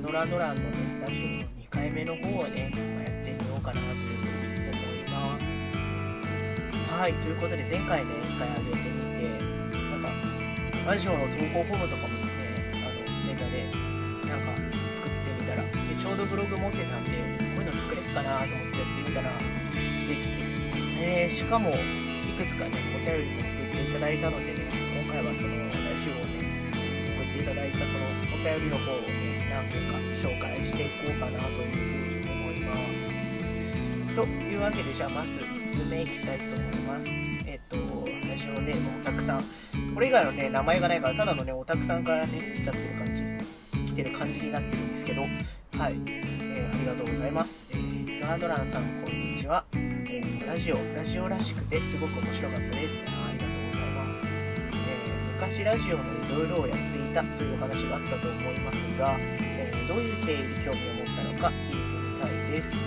ドランのねラジオの2回目の方をね、まあ、やってみようかなというふうに思いますはいということで前回ね1回上げてみてなんかラジオの投稿フォームとかもねあのネタでなんか作ってみたらでちょうどブログ持ってたんでこういうの作れっかなと思ってやってみたらできて、えー、しかもいくつかねお便りも送っていただいたのでね今回はそのラジオをねただいたそのお便りの方をね何件か紹介していこうかなというふうに思います。というわけでじゃあまず1通目いきたいと思います。えっ、とラジオネームおたくさんこれ以外のね名前がないからただのねおたくさんからね来ちゃってる感じ来てる感じになってるんですけどはい、えー、ありがとうございます、えー、ガードランさんこんにちは。えーとラジオラジオらしくてすごく面白かったです。あありが、昔ラジオのいろいろをやっていたというお話があったと思いますが、えーどういう経緯に興味を持ったのか聞いてみたいです。っ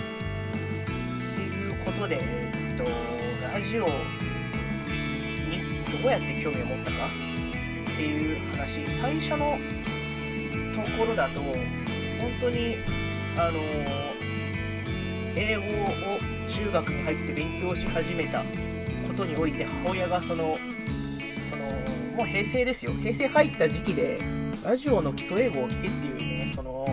ていうことで、えー、とラジオにどうやって興味を持ったかっていう話最初のところだと本当にあの英語を中学に入って勉強し始めたことにおいて母親がそのもう平成ですよ。平成入った時期でラジオの基礎英語を聞けっていうねその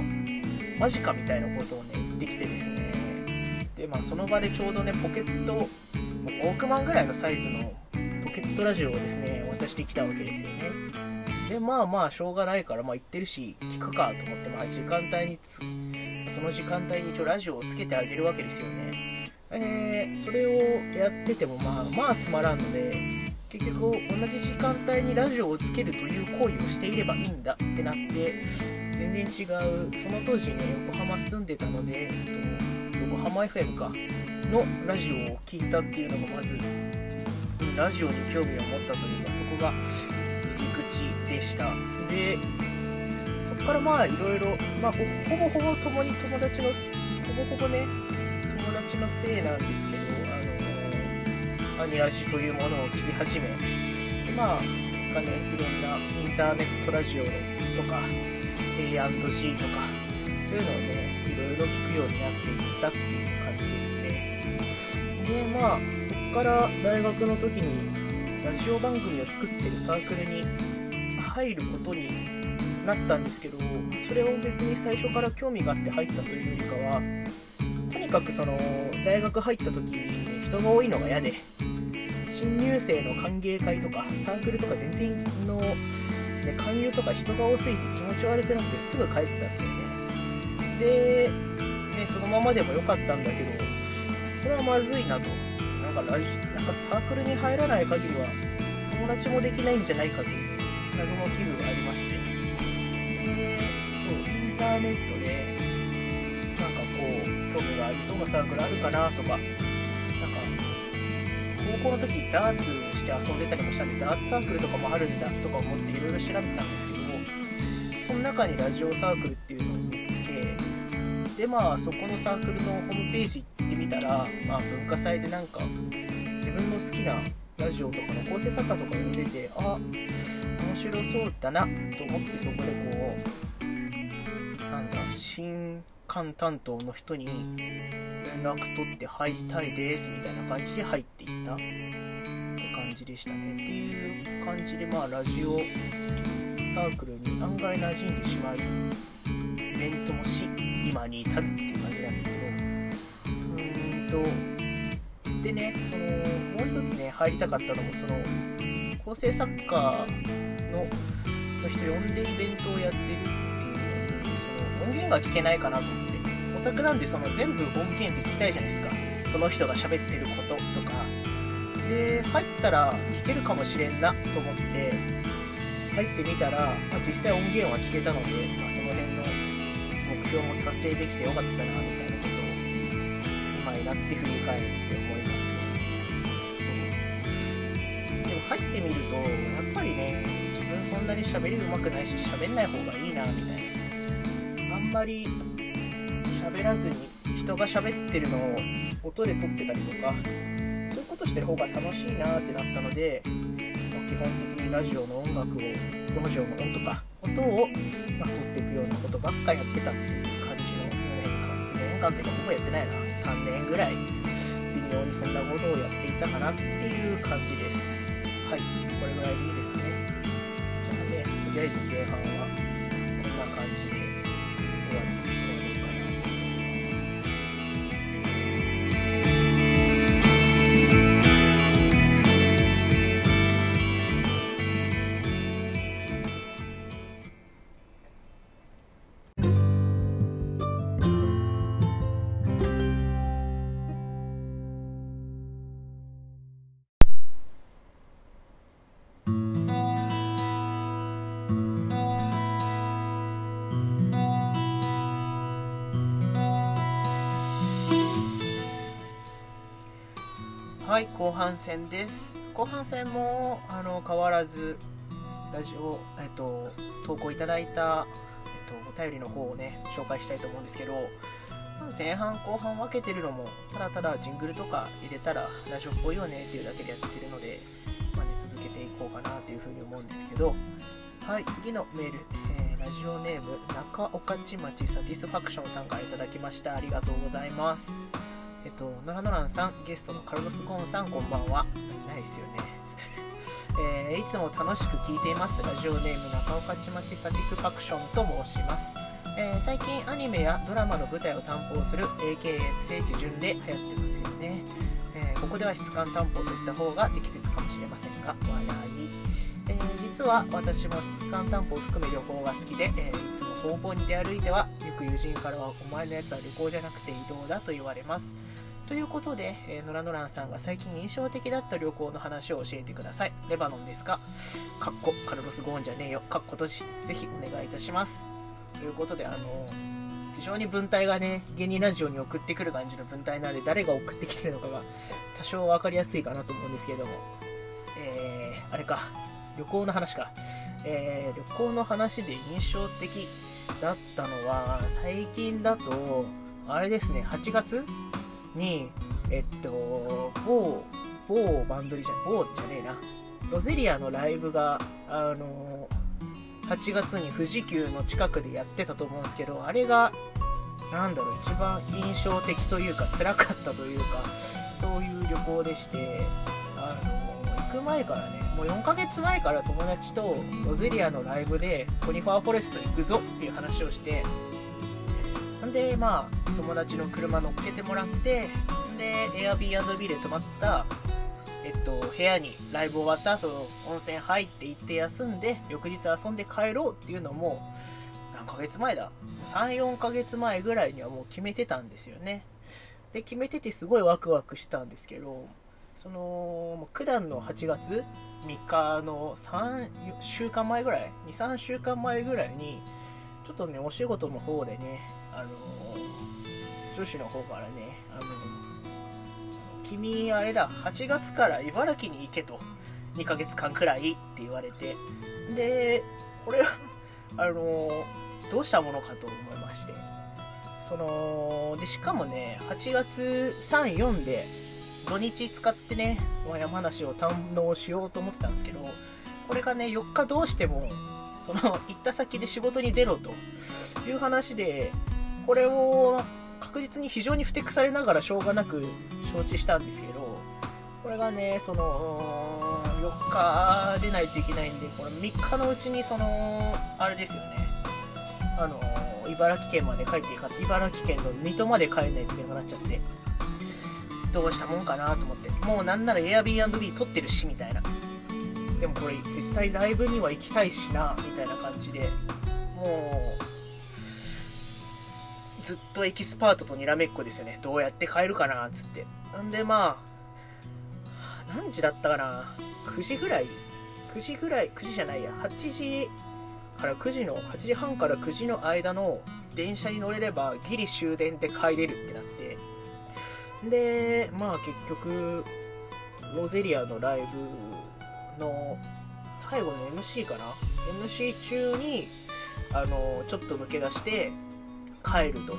マジかみたいなことをね言ってきてですね。でまあその場でちょうどねポケットウォークマンぐらいのサイズのポケットラジオをですね渡してきたわけですよね。でまあまあしょうがないからまあ言ってるし聞くかと思ってまあ時間帯にその時間帯に一応ラジオをつけてあげるわけですよね。えー、それをやっててもまあまあつまらんので結局同じ時間帯にラジオをつけるという行為をしていればいいんだってなって全然違う。その当時ね横浜住んでたので、えっと、横浜 FM か。のラジオを聞いたっていうのがまずラジオに興味を持ったというかそこが入り口でした。でそこからまあいろいろまあほぼほぼ共に友達のほぼほぼね友達のせいなんですけどニラジというものを聞き始めまあ結果ねいろんなインターネットラジオとか A&G とかそういうのをねいろいろ聞くようになっていったっていう感じですね。でまあそこから大学の時にラジオ番組を作ってるサークルに入ることになったんですけどそれを別に最初から興味があって入ったというよりかはとにかくその大学入った時に人が多いのが嫌で新入生の歓迎会とかサークルとか全然の、ね、勧誘とか人が多すぎて気持ち悪くなってすぐ帰ったんですよね。で、ね、そのままでもよかったんだけどこれはまずいなと。なんかラジなんかサークルに入らない限りは友達もできないんじゃないかという謎の気分がありまして。でそうインターネットでなんかこう興味がありそうなサークルあるかなとか校の時ダーツして遊んでたりもしたんでダーツサークルとかもあるんだとか思っていろいろ調べてたんですけどもその中にラジオサークルっていうのを見つけでまあそこのサークルのホームページ行ってみたら、まあ、文化祭でなんか自分の好きなラジオとかの構成作家とかが出てあ面白そうだなと思ってそこでこうなんだ新刊担当の人に連絡取って入りたいですみたいな感じで入っていった。って感じでしたねっていう感じでまあラジオサークルに案外馴染んでしまいイベントもし今に至るっていう感じなんですけどうーんとでねそのもう一つね入りたかったのもその構成作家のの人呼んでイベントをやってるっていうのにその音源が聞けないかなと思って。オタクなんでその全部音源って聞きたいじゃないですか。その人が喋ってることとか。で入ったら聞けるかもしれんなと思って入ってみたら、まあ、実際音源は聞けたので、まあ、その辺の目標も達成できてよかったなみたいなことを今になって振り返って思いますね。そう。でも入ってみるとやっぱりね自分そんなに喋り上手くないし喋んない方がいいなみたいな。あんまり喋らずに人が喋ってるのを音で撮ってたりとかそういうことしてる方が楽しいなってなったので基本的にラジオの音楽をラジオの音とか音を、まあ、撮っていくようなことばっかやってたっていう感じの4年間4年間というかほぼやってないな。3年ぐらい微妙にそんなことをやっていたかなっていう感じです。はいこれぐらいでいいですかね。じゃあねとりあえず前半はこんな感じで終わり。はい後半戦です。後半戦もあの変わらずラジオ、えっと、投稿いただいた、えっと、お便りの方をね紹介したいと思うんですけど前半後半分けてるのもただただジングルとか入れたらラジオっぽいよねっていうだけでやってるので、まあね、続けていこうかなというふうに思うんですけどはい次のメール、えーラジオネーム中御徒町サティスファクションさんからいただきました。ありがとうございます。えっと、ノラノランさん、ゲストのカルロス・ゴーンさん、こんばんは。いないですよね。えーいつも楽しく聞いています。ラジオネーム中岡ちまちサティスファクションと申します。えー最近アニメやドラマの舞台を担保する AKA 聖地巡で流行ってますよね。えーここでは質感担保といった方が適切かもしれませんが、笑い。実は私も質感担保を含め旅行が好きで、えーいつも方々に出歩いてはよく友人からはお前のやつは旅行じゃなくて移動だと言われます。ということで、えー、ノラノランさんが最近印象的だった旅行の話を教えてください。レバノンですか？かっこカルロス・ゴーンじゃねえよ。かっこ閉じぜひお願いいたします。ということであの非常に文体がね芸人ラジオに送ってくる感じの文体なので誰が送ってきてるのかが多少分かりやすいかなと思うんですけれども。えー、あれか。旅行の話か、えー旅行の話で印象的だったのは最近だとあれですね8月にえっと某某バンドリじゃ某じゃねえな。ロゼリアのライブがあの8月に富士急の近くでやってたと思うんですけどあれがなんだろう一番印象的というか辛かったというかそういう旅行でしてあの行く前からねもう4ヶ月前から友達とロゼリアのライブでコニファーフォレスト行くぞっていう話をしてんでまあ友達の車乗っけてもらってで Airbnb で泊まったえっと部屋にライブ終わった後温泉入って行って休んで翌日遊んで帰ろうっていうのも何ヶ月前だ？34ヶ月前ぐらいにはもう決めてたんですよね。で決めててすごいワクワクしたんですけどその九段の8月3日の3週間前ぐらい23週間前ぐらいにちょっとねお仕事の方でねあの女子の方からねあの君あれだ8月から茨城に行けと2ヶ月間くらいって言われてでこれはあのどうしたものかと思いましてそのでしかもね8月34で土日使ってね山梨を堪能しようと思ってたんですけどこれがね4日どうしてもその行った先で仕事に出ろという話でこれを確実に非常にふてくされながらしょうがなく承知したんですけどこれがねその4日出ないといけないんでこの3日のうちにそのあれですよね。あの茨城県まで帰っていか茨城県の水戸まで帰んないといけなくなっちゃって。どうしたもんかなと思って。もうなんなら Airbnb 取ってるしみたいな。でもこれ絶対ライブには行きたいしなみたいな感じで。もうずっとエキスパートとにらめっこですよね。どうやって帰るかなっつって。なんでまあ何時だったかな。9時ぐらい。9時ぐらい9時じゃないや。8時から9時の8時半から9時の間の電車に乗れればギリ終電で帰れるってなって。でまあ結局ロゼリアのライブの最後の MC かな？MC 中にあのちょっと抜け出して帰ると。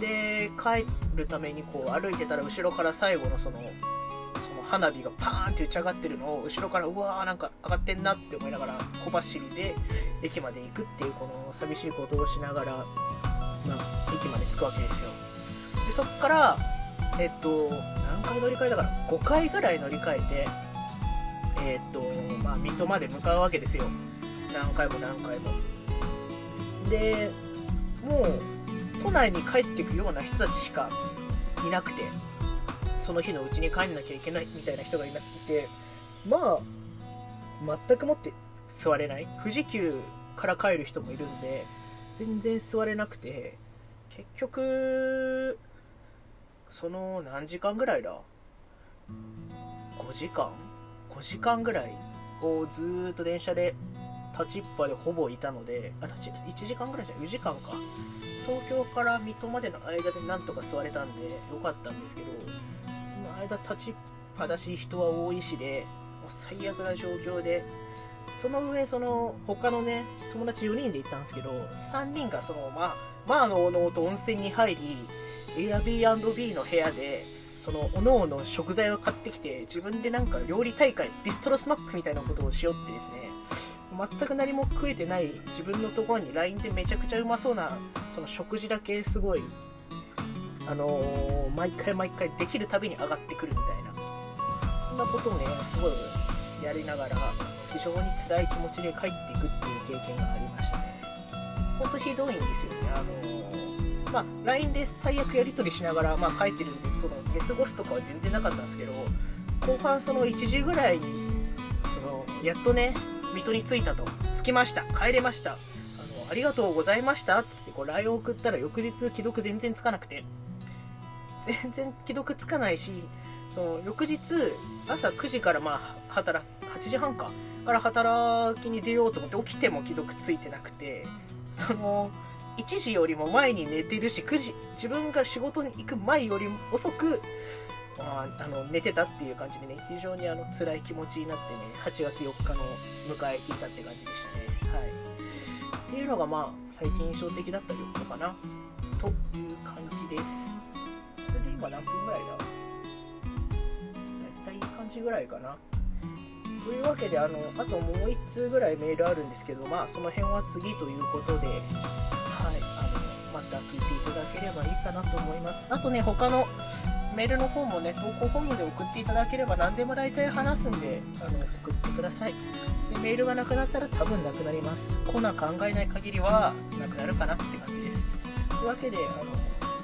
で帰るためにこう歩いてたら後ろから最後のそのその花火がパーンって打ち上がってるのを後ろからうわーなんか上がってんなって思いながら小走りで駅まで行くっていうこの寂しいことをしながら、まあ、駅まで着くわけですよ。でそっからえっと何回乗り換えだから5回ぐらい乗り換えてえっとまあ水戸まで向かうわけですよ。何回も何回も。でもう都内に帰ってくような人たちしかいなくてその日のうちに帰んなきゃいけないみたいな人がいなくてまあ全くもって座れない。富士急から帰る人もいるんで全然座れなくて結局その何時間ぐらいだ？5時間？5時間ぐらいをずーっと電車で立ちっぱでほぼいたのであ立ち1時間ぐらいじゃない？4時間か。東京から水戸までの間でなんとか座れたんでよかったんですけどその間立ちっぱだし人は多いしでもう最悪な状況でその上その他のね友達4人で行ったんですけど3人がそのまあまあのおのおと温泉に入り Airbnb の部屋でそのおのおの食材を買ってきて自分でなんか料理大会ビストロスマップみたいなことをしようってですね全く何も食えてない自分のところに LINE でめちゃくちゃうまそうなその食事だけすごいあのー毎回毎回できるたびに上がってくるみたいなそんなことをねすごいやりながら非常に辛い気持ちで帰っていくっていう経験がありましたねほんとひどいんですよね。あのーまあ LINE で最悪やり取りしながら、まあ、帰ってるんでその寝過ごすとかは全然なかったんですけど後半その1時ぐらいにそのやっとね水戸に着いたと。着きました。帰れました。あのありがとうございました。っつってこう LINE を送ったら翌日既読全然つかなくて。全然既読つかないしその翌日朝9時からまあ働8時半か。から働きに出ようと思って起きても既読ついてなくて。その1時よりも前に寝てるし9時自分が仕事に行く前よりも遅くまあ、あの寝てたっていう感じでね非常にあの辛い気持ちになってね8月4日の迎えていたって感じでしたね。はい。っていうのがまあ最近印象的だった旅行かな。という感じです。それで今何分ぐらいだ？だいたいいい感じぐらいかな。というわけであのあともう1通ぐらいメールあるんですけどまあその辺は次ということでた聞いていただければいいかなと思います。あとね他のメールの方もね投稿フォームで送っていただければ何でも大体話すんであの送ってください。でメールがなくなったら多分なくなります。コーナー考えない限りはなくなるかなって感じです。というわけであの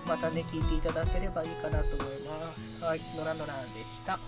またね聞いていただければいいかなと思います。はいノラノラでした。